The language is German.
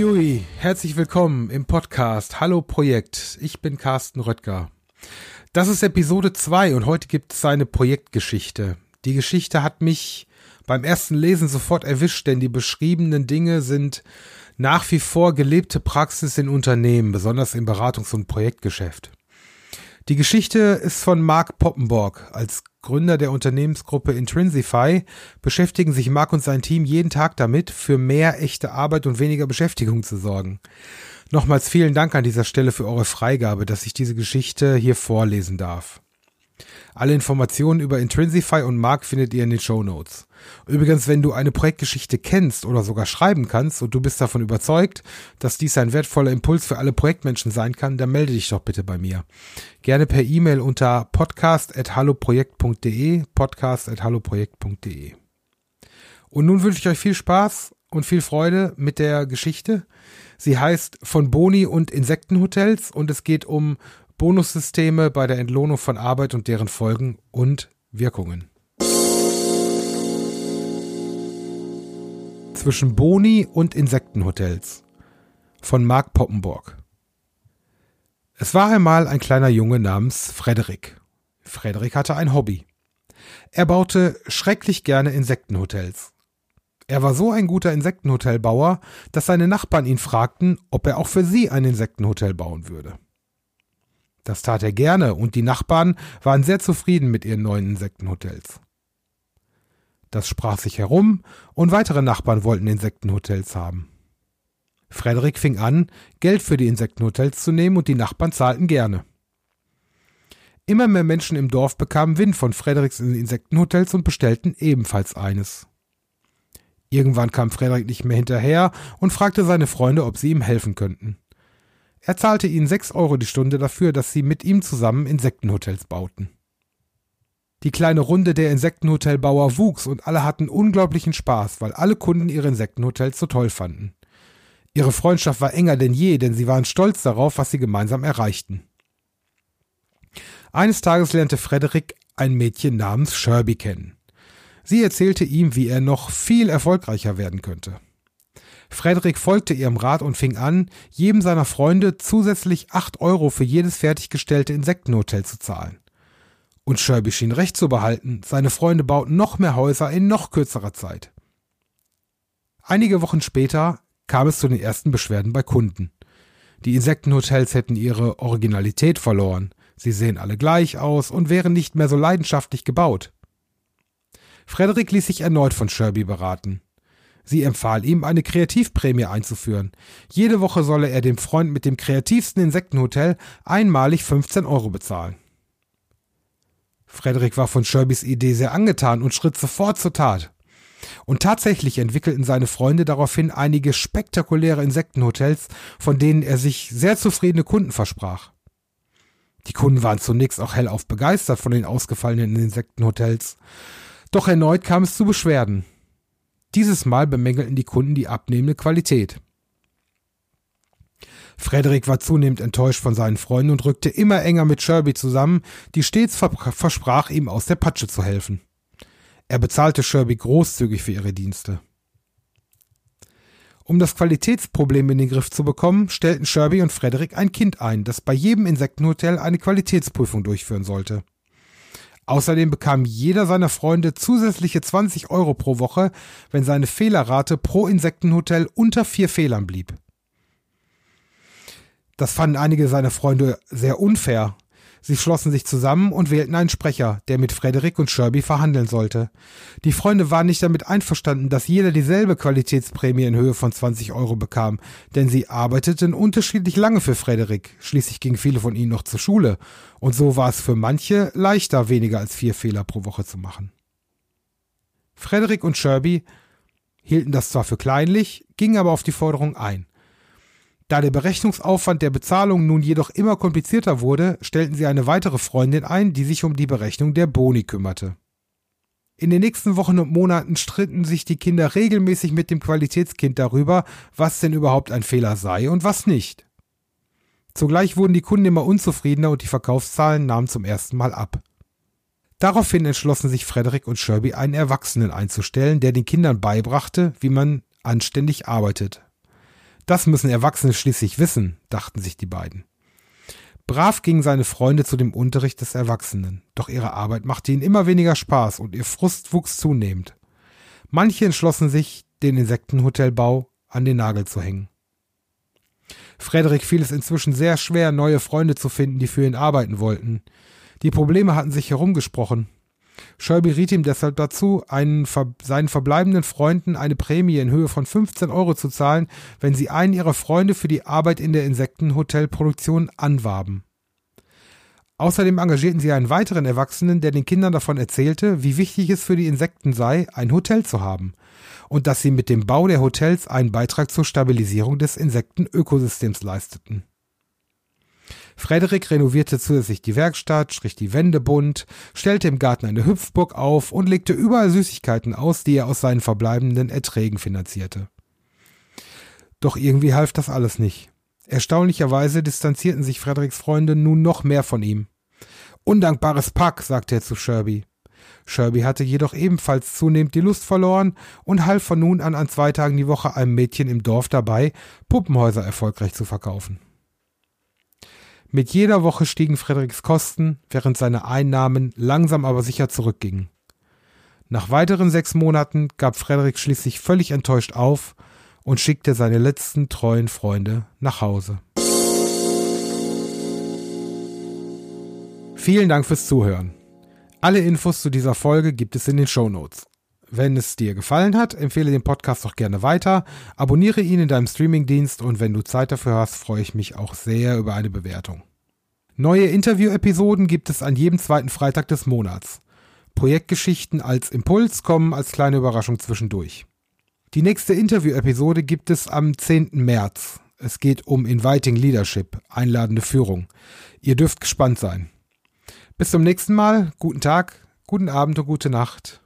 Uiuiui, herzlich willkommen im Podcast Hallo Projekt. Ich bin Carsten Röttger. Das ist Episode 2 und heute gibt es eine Projektgeschichte. Die Geschichte hat mich beim ersten Lesen sofort erwischt, denn die beschriebenen Dinge sind nach wie vor gelebte Praxis in Unternehmen, besonders im Beratungs- und Projektgeschäft. Die Geschichte ist von Mark Poppenborg. Als Gründer der Unternehmensgruppe Intrinsify beschäftigen sich Mark und sein Team jeden Tag damit, für mehr echte Arbeit und weniger Beschäftigung zu sorgen. Nochmals vielen Dank an dieser Stelle für eure Freigabe, dass ich diese Geschichte hier vorlesen darf. Alle Informationen über Intrinsify und Mark findet ihr in den Show Notes. Übrigens, wenn du eine Projektgeschichte kennst oder sogar schreiben kannst und du bist davon überzeugt, dass dies ein wertvoller Impuls für alle Projektmenschen sein kann, dann melde dich doch bitte bei mir. Gerne per E-Mail unter podcast.halloprojekt.de podcast.halloprojekt.de Und nun wünsche ich euch viel Spaß und viel Freude mit der Geschichte. Sie heißt von Boni und Insektenhotels und es geht um Bonussysteme bei der Entlohnung von Arbeit und deren Folgen und Wirkungen. Zwischen Boni und Insektenhotels von Mark Poppenborg. Es war einmal ein kleiner Junge namens Frederik. Frederik hatte ein Hobby. Er baute schrecklich gerne Insektenhotels. Er war so ein guter Insektenhotelbauer, dass seine Nachbarn ihn fragten, ob er auch für sie ein Insektenhotel bauen würde. Das tat er gerne und die Nachbarn waren sehr zufrieden mit ihren neuen Insektenhotels. Das sprach sich herum und weitere Nachbarn wollten Insektenhotels haben. Frederik fing an, Geld für die Insektenhotels zu nehmen und die Nachbarn zahlten gerne. Immer mehr Menschen im Dorf bekamen Wind von Frederiks Insektenhotels und bestellten ebenfalls eines. Irgendwann kam Frederik nicht mehr hinterher und fragte seine Freunde, ob sie ihm helfen könnten. Er zahlte ihnen sechs Euro die Stunde dafür, dass sie mit ihm zusammen Insektenhotels bauten. Die kleine Runde der Insektenhotelbauer wuchs und alle hatten unglaublichen Spaß, weil alle Kunden ihre Insektenhotels so toll fanden. Ihre Freundschaft war enger denn je, denn sie waren stolz darauf, was sie gemeinsam erreichten. Eines Tages lernte Frederik ein Mädchen namens Sherby kennen. Sie erzählte ihm, wie er noch viel erfolgreicher werden könnte. Frederik folgte ihrem Rat und fing an, jedem seiner Freunde zusätzlich acht Euro für jedes fertiggestellte Insektenhotel zu zahlen. Und Sherby schien recht zu behalten, seine Freunde bauten noch mehr Häuser in noch kürzerer Zeit. Einige Wochen später kam es zu den ersten Beschwerden bei Kunden. Die Insektenhotels hätten ihre Originalität verloren, sie sehen alle gleich aus und wären nicht mehr so leidenschaftlich gebaut. Frederik ließ sich erneut von Sherby beraten. Sie empfahl ihm, eine Kreativprämie einzuführen. Jede Woche solle er dem Freund mit dem kreativsten Insektenhotel einmalig 15 Euro bezahlen. Frederik war von Sherbys Idee sehr angetan und schritt sofort zur Tat. Und tatsächlich entwickelten seine Freunde daraufhin einige spektakuläre Insektenhotels, von denen er sich sehr zufriedene Kunden versprach. Die Kunden waren zunächst auch hellauf begeistert von den ausgefallenen Insektenhotels. Doch erneut kam es zu Beschwerden. Dieses Mal bemängelten die Kunden die abnehmende Qualität. Frederik war zunehmend enttäuscht von seinen Freunden und rückte immer enger mit Sherby zusammen, die stets versprach, ihm aus der Patsche zu helfen. Er bezahlte Sherby großzügig für ihre Dienste. Um das Qualitätsproblem in den Griff zu bekommen, stellten Sherby und Frederik ein Kind ein, das bei jedem Insektenhotel eine Qualitätsprüfung durchführen sollte. Außerdem bekam jeder seiner Freunde zusätzliche 20 Euro pro Woche, wenn seine Fehlerrate pro Insektenhotel unter vier Fehlern blieb. Das fanden einige seiner Freunde sehr unfair. Sie schlossen sich zusammen und wählten einen Sprecher, der mit Frederik und Sherby verhandeln sollte. Die Freunde waren nicht damit einverstanden, dass jeder dieselbe Qualitätsprämie in Höhe von 20 Euro bekam, denn sie arbeiteten unterschiedlich lange für Frederik. Schließlich gingen viele von ihnen noch zur Schule. Und so war es für manche leichter, weniger als vier Fehler pro Woche zu machen. Frederik und Sherby hielten das zwar für kleinlich, gingen aber auf die Forderung ein. Da der Berechnungsaufwand der Bezahlung nun jedoch immer komplizierter wurde, stellten sie eine weitere Freundin ein, die sich um die Berechnung der Boni kümmerte. In den nächsten Wochen und Monaten stritten sich die Kinder regelmäßig mit dem Qualitätskind darüber, was denn überhaupt ein Fehler sei und was nicht. Zugleich wurden die Kunden immer unzufriedener und die Verkaufszahlen nahmen zum ersten Mal ab. Daraufhin entschlossen sich Frederik und Sherby, einen Erwachsenen einzustellen, der den Kindern beibrachte, wie man anständig arbeitet. Das müssen Erwachsene schließlich wissen, dachten sich die beiden. Brav gingen seine Freunde zu dem Unterricht des Erwachsenen, doch ihre Arbeit machte ihnen immer weniger Spaß und ihr Frust wuchs zunehmend. Manche entschlossen sich, den Insektenhotelbau an den Nagel zu hängen. Frederik fiel es inzwischen sehr schwer, neue Freunde zu finden, die für ihn arbeiten wollten. Die Probleme hatten sich herumgesprochen. Shelby riet ihm deshalb dazu, einen, seinen verbleibenden Freunden eine Prämie in Höhe von 15 Euro zu zahlen, wenn sie einen ihrer Freunde für die Arbeit in der Insektenhotelproduktion anwarben. Außerdem engagierten sie einen weiteren Erwachsenen, der den Kindern davon erzählte, wie wichtig es für die Insekten sei, ein Hotel zu haben und dass sie mit dem Bau der Hotels einen Beitrag zur Stabilisierung des Insektenökosystems leisteten. Frederik renovierte zusätzlich die Werkstatt, strich die Wände bunt, stellte im Garten eine Hüpfburg auf und legte überall Süßigkeiten aus, die er aus seinen verbleibenden Erträgen finanzierte. Doch irgendwie half das alles nicht. Erstaunlicherweise distanzierten sich Frederiks Freunde nun noch mehr von ihm. Undankbares Pack, sagte er zu Sherby. Sherby hatte jedoch ebenfalls zunehmend die Lust verloren und half von nun an an zwei Tagen die Woche einem Mädchen im Dorf dabei, Puppenhäuser erfolgreich zu verkaufen. Mit jeder Woche stiegen Frederiks Kosten, während seine Einnahmen langsam aber sicher zurückgingen. Nach weiteren sechs Monaten gab Frederik schließlich völlig enttäuscht auf und schickte seine letzten treuen Freunde nach Hause. Vielen Dank fürs Zuhören. Alle Infos zu dieser Folge gibt es in den Show Notes. Wenn es dir gefallen hat, empfehle den Podcast doch gerne weiter, abonniere ihn in deinem Streamingdienst und wenn du Zeit dafür hast, freue ich mich auch sehr über eine Bewertung. Neue Interview-Episoden gibt es an jedem zweiten Freitag des Monats. Projektgeschichten als Impuls kommen als kleine Überraschung zwischendurch. Die nächste Interview-Episode gibt es am 10. März. Es geht um Inviting Leadership, einladende Führung. Ihr dürft gespannt sein. Bis zum nächsten Mal, guten Tag, guten Abend und gute Nacht.